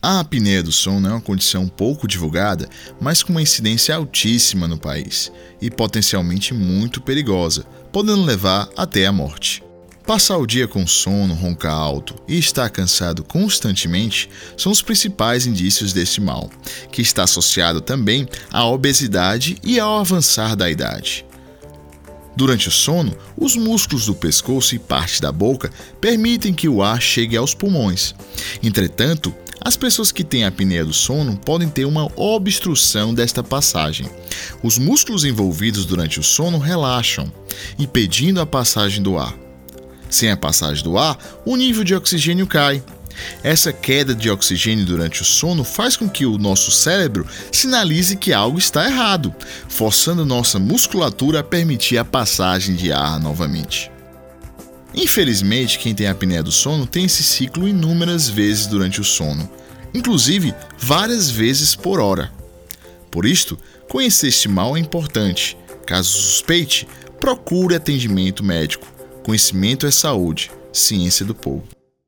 A apneia do sono é uma condição pouco divulgada, mas com uma incidência altíssima no país e potencialmente muito perigosa, podendo levar até a morte. Passar o dia com sono, roncar alto e estar cansado constantemente são os principais indícios deste mal, que está associado também à obesidade e ao avançar da idade. Durante o sono, os músculos do pescoço e parte da boca permitem que o ar chegue aos pulmões. Entretanto, as pessoas que têm apneia do sono podem ter uma obstrução desta passagem. Os músculos envolvidos durante o sono relaxam, impedindo a passagem do ar. Sem a passagem do ar, o nível de oxigênio cai. Essa queda de oxigênio durante o sono faz com que o nosso cérebro sinalize que algo está errado, forçando nossa musculatura a permitir a passagem de ar novamente. Infelizmente, quem tem apneia do sono tem esse ciclo inúmeras vezes durante o sono, inclusive várias vezes por hora. Por isto, conhecer este mal é importante. Caso suspeite, procure atendimento médico. Conhecimento é saúde, ciência do povo.